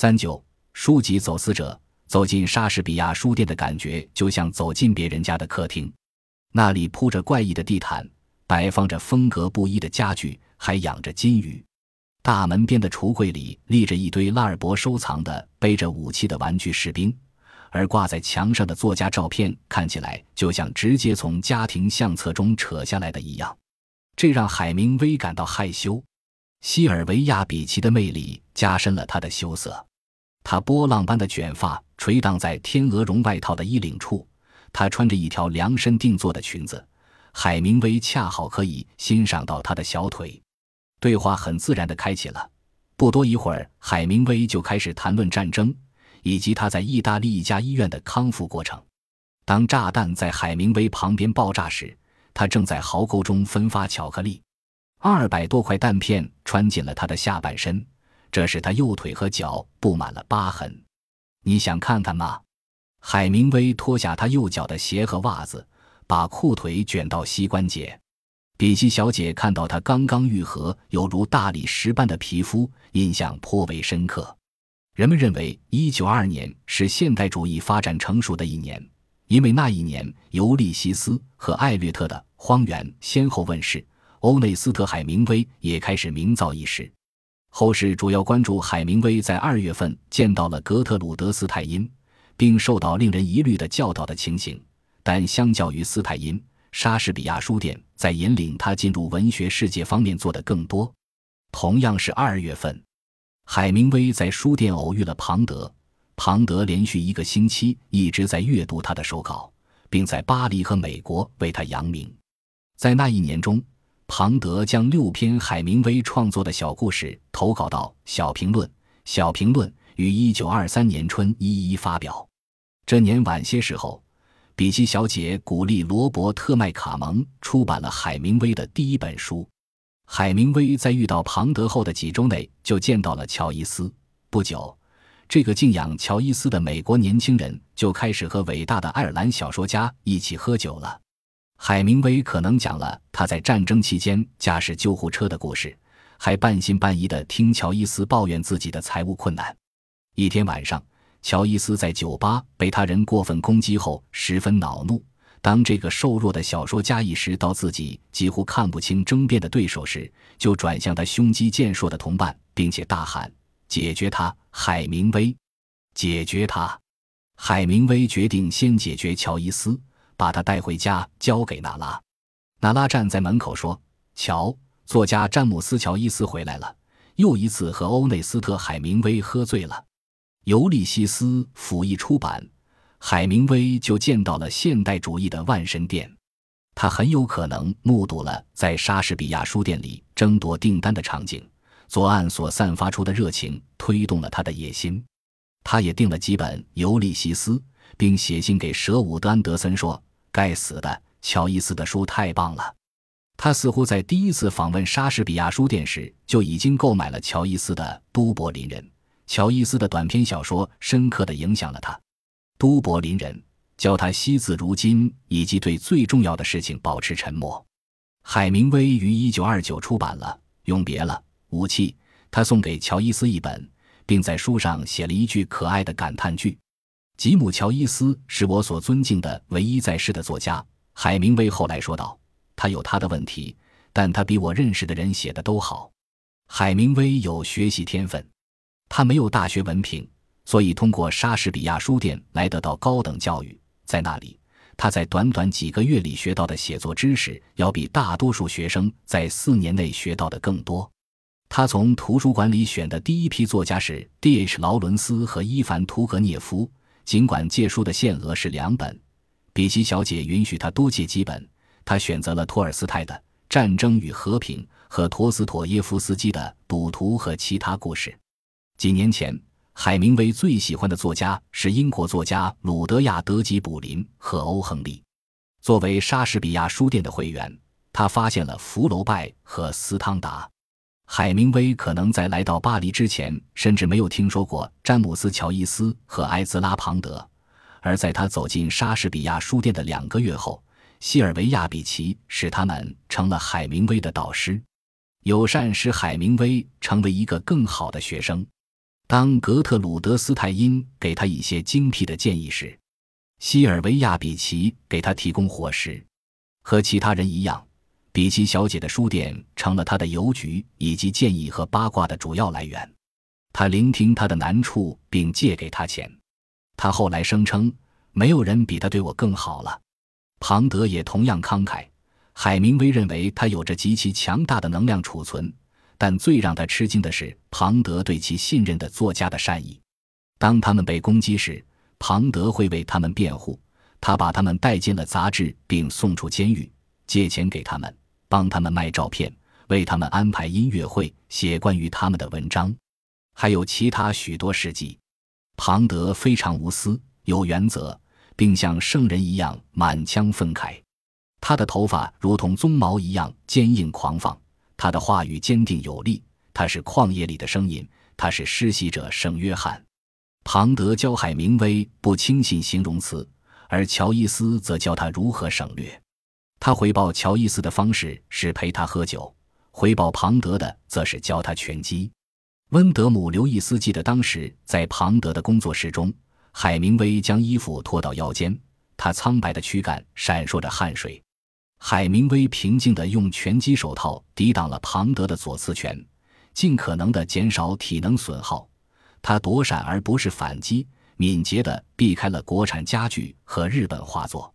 三九书籍走私者走进莎士比亚书店的感觉，就像走进别人家的客厅。那里铺着怪异的地毯，摆放着风格不一的家具，还养着金鱼。大门边的橱柜里立着一堆拉尔伯收藏的背着武器的玩具士兵，而挂在墙上的作家照片看起来就像直接从家庭相册中扯下来的一样，这让海明威感到害羞。西尔维亚·比奇的魅力加深了他的羞涩，他波浪般的卷发垂荡在天鹅绒外套的衣领处，他穿着一条量身定做的裙子，海明威恰好可以欣赏到他的小腿。对话很自然地开启了，不多一会儿，海明威就开始谈论战争以及他在意大利一家医院的康复过程。当炸弹在海明威旁边爆炸时，他正在壕沟中分发巧克力。二百多块弹片穿进了他的下半身，这使他右腿和脚布满了疤痕。你想看看吗？海明威脱下他右脚的鞋和袜子，把裤腿卷到膝关节。比希小姐看到他刚刚愈合、犹如大理石般的皮肤，印象颇为深刻。人们认为，1922年是现代主义发展成熟的一年，因为那一年《尤利西斯》和艾略特的《荒原》先后问世，欧内斯特·海明威也开始名噪一时。后世主要关注海明威在二月份见到了格特鲁德·斯泰因，并受到令人疑虑的教导的情形，但相较于斯泰因。莎士比亚书店在引领他进入文学世界方面做得更多。同样是二月份，海明威在书店偶遇了庞德。庞德连续一个星期一直在阅读他的手稿，并在巴黎和美国为他扬名。在那一年中，庞德将六篇海明威创作的小故事投稿到《小评论》，《小评论》于一九二三年春一一发表。这年晚些时候。比奇小姐鼓励罗伯特·麦卡蒙出版了海明威的第一本书。海明威在遇到庞德后的几周内就见到了乔伊斯。不久，这个敬仰乔伊斯的美国年轻人就开始和伟大的爱尔兰小说家一起喝酒了。海明威可能讲了他在战争期间驾驶救护车的故事，还半信半疑地听乔伊斯抱怨自己的财务困难。一天晚上。乔伊斯在酒吧被他人过分攻击后十分恼怒。当这个瘦弱的小说家意识到自己几乎看不清争辩的对手时，就转向他胸肌健硕的同伴，并且大喊：“解决他，海明威！解决他！”海明威决定先解决乔伊斯，把他带回家交给娜拉。娜拉站在门口说：“瞧，作家詹姆斯·乔伊斯回来了，又一次和欧内斯特·海明威喝醉了。”《尤利西斯》甫一出版，海明威就见到了现代主义的万神殿。他很有可能目睹了在莎士比亚书店里争夺订单的场景。左岸所散发出的热情推动了他的野心。他也订了几本《尤利西斯》，并写信给舍伍德·安德森说：“该死的，乔伊斯的书太棒了。”他似乎在第一次访问莎士比亚书店时就已经购买了乔伊斯的《都柏林人》。乔伊斯的短篇小说深刻地影响了他，《都柏林人》教他惜字如金，以及对最重要的事情保持沉默。海明威于1929出版了《永别了，武器》，他送给乔伊斯一本，并在书上写了一句可爱的感叹句：“吉姆·乔伊斯是我所尊敬的唯一在世的作家。”海明威后来说道：“他有他的问题，但他比我认识的人写的都好。”海明威有学习天分。他没有大学文凭，所以通过莎士比亚书店来得到高等教育。在那里，他在短短几个月里学到的写作知识，要比大多数学生在四年内学到的更多。他从图书馆里选的第一批作家是 D.H. 劳伦斯和伊凡·图格涅夫，尽管借书的限额是两本，比奇小姐允许他多借几本。他选择了托尔斯泰的《战争与和平》和陀思妥耶夫斯基的《赌徒和其他故事》。几年前，海明威最喜欢的作家是英国作家鲁德亚·德吉卜林和欧·亨利。作为莎士比亚书店的会员，他发现了福楼拜和斯汤达。海明威可能在来到巴黎之前，甚至没有听说过詹姆斯·乔伊斯和埃兹拉·庞德。而在他走进莎士比亚书店的两个月后，西尔维亚·比奇使他们成了海明威的导师。友善使海明威成为一个更好的学生。当格特鲁德·斯泰因给他一些精辟的建议时，西尔维亚·比奇给他提供伙食。和其他人一样，比奇小姐的书店成了他的邮局以及建议和八卦的主要来源。他聆听他的难处，并借给他钱。他后来声称：“没有人比他对我更好了。”庞德也同样慷慨。海明威认为他有着极其强大的能量储存。但最让他吃惊的是庞德对其信任的作家的善意。当他们被攻击时，庞德会为他们辩护。他把他们带进了杂志，并送出监狱，借钱给他们，帮他们卖照片，为他们安排音乐会，写关于他们的文章，还有其他许多事迹。庞德非常无私、有原则，并像圣人一样满腔愤慨。他的头发如同鬃毛一样坚硬狂放。他的话语坚定有力，他是旷野里的声音，他是施洗者圣约翰。庞德教海明威不轻信形容词，而乔伊斯则教他如何省略。他回报乔伊斯的方式是陪他喝酒，回报庞德的则是教他拳击。温德姆·刘易斯记得，当时在庞德的工作室中，海明威将衣服脱到腰间，他苍白的躯干闪烁着汗水。海明威平静地用拳击手套抵挡了庞德的左刺拳，尽可能地减少体能损耗。他躲闪而不是反击，敏捷地避开了国产家具和日本画作。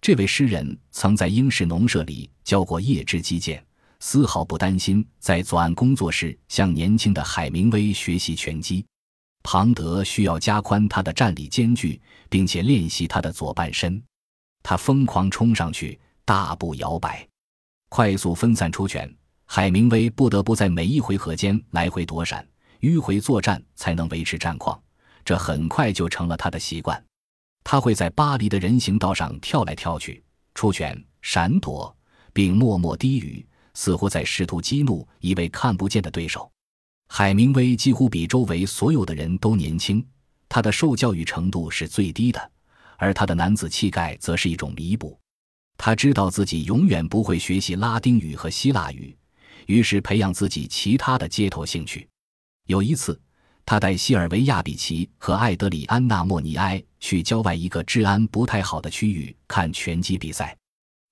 这位诗人曾在英式农舍里教过叶之击剑，丝毫不担心在左岸工作时向年轻的海明威学习拳击。庞德需要加宽他的站立间距，并且练习他的左半身。他疯狂冲上去。大步摇摆，快速分散出拳。海明威不得不在每一回合间来回躲闪，迂回作战才能维持战况。这很快就成了他的习惯。他会在巴黎的人行道上跳来跳去，出拳、闪躲，并默默低语，似乎在试图激怒一位看不见的对手。海明威几乎比周围所有的人都年轻，他的受教育程度是最低的，而他的男子气概则是一种弥补。他知道自己永远不会学习拉丁语和希腊语，于是培养自己其他的街头兴趣。有一次，他带西尔维亚·比奇和艾德里安娜·莫尼埃去郊外一个治安不太好的区域看拳击比赛。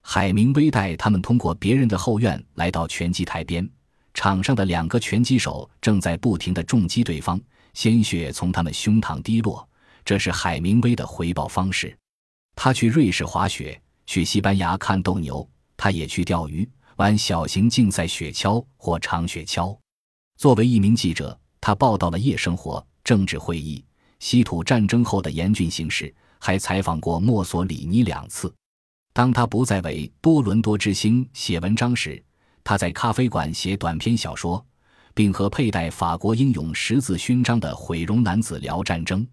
海明威带他们通过别人的后院来到拳击台边，场上的两个拳击手正在不停地重击对方，鲜血从他们胸膛滴落。这是海明威的回报方式。他去瑞士滑雪。去西班牙看斗牛，他也去钓鱼、玩小型竞赛雪橇或长雪橇。作为一名记者，他报道了夜生活、政治会议、稀土战争后的严峻形势，还采访过墨索里尼两次。当他不再为多伦多之星写文章时，他在咖啡馆写短篇小说，并和佩戴法国英勇十字勋章的毁容男子聊战争。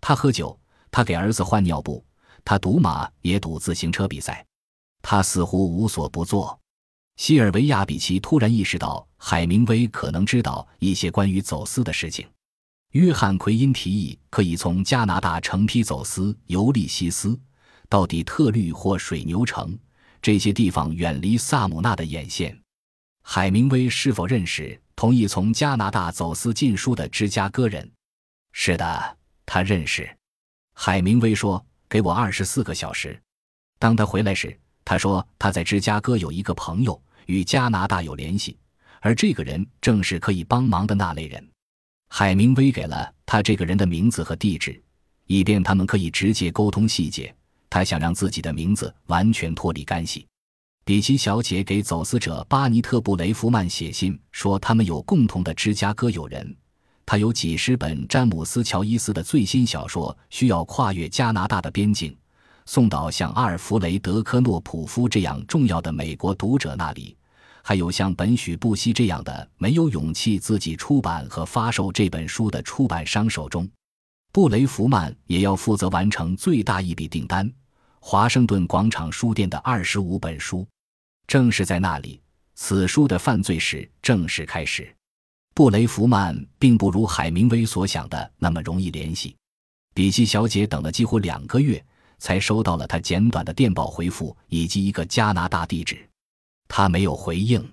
他喝酒，他给儿子换尿布。他赌马，也赌自行车比赛。他似乎无所不作。西尔维亚·比奇突然意识到，海明威可能知道一些关于走私的事情。约翰·奎因提议，可以从加拿大成批走私尤利西斯到底特律或水牛城这些地方，远离萨姆纳的眼线。海明威是否认识同意从加拿大走私禁书的芝加哥人？是的，他认识。海明威说。给我二十四个小时。当他回来时，他说他在芝加哥有一个朋友与加拿大有联系，而这个人正是可以帮忙的那类人。海明威给了他这个人的名字和地址，以便他们可以直接沟通细节。他想让自己的名字完全脱离干系。比奇小姐给走私者巴尼特·布雷弗曼写信说，他们有共同的芝加哥友人。他有几十本詹姆斯·乔伊斯的最新小说需要跨越加拿大的边境，送到像阿尔弗雷德·科诺普夫这样重要的美国读者那里，还有像本许布希这样的没有勇气自己出版和发售这本书的出版商手中。布雷弗曼也要负责完成最大一笔订单——华盛顿广场书店的二十五本书。正是在那里，此书的犯罪史正式开始。布雷弗曼并不如海明威所想的那么容易联系。比奇小姐等了几乎两个月，才收到了他简短的电报回复以及一个加拿大地址。他没有回应。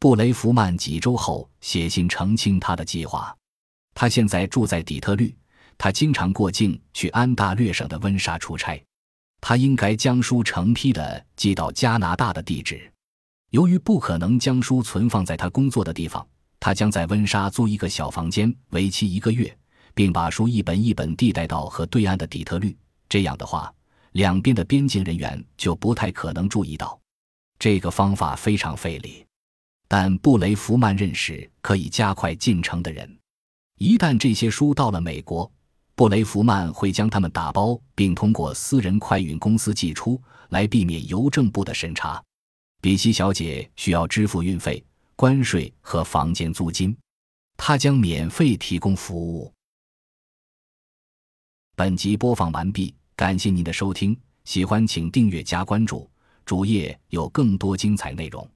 布雷弗曼几周后写信澄清他的计划。他现在住在底特律，他经常过境去安大略省的温莎出差。他应该将书成批的寄到加拿大的地址。由于不可能将书存放在他工作的地方，他将在温莎租一个小房间，为期一个月，并把书一本一本地带到河对岸的底特律。这样的话，两边的边境人员就不太可能注意到。这个方法非常费力，但布雷弗曼认识可以加快进程的人。一旦这些书到了美国，布雷弗曼会将它们打包，并通过私人快运公司寄出，来避免邮政部的审查。比西小姐需要支付运费、关税和房间租金，她将免费提供服务。本集播放完毕，感谢您的收听，喜欢请订阅加关注，主页有更多精彩内容。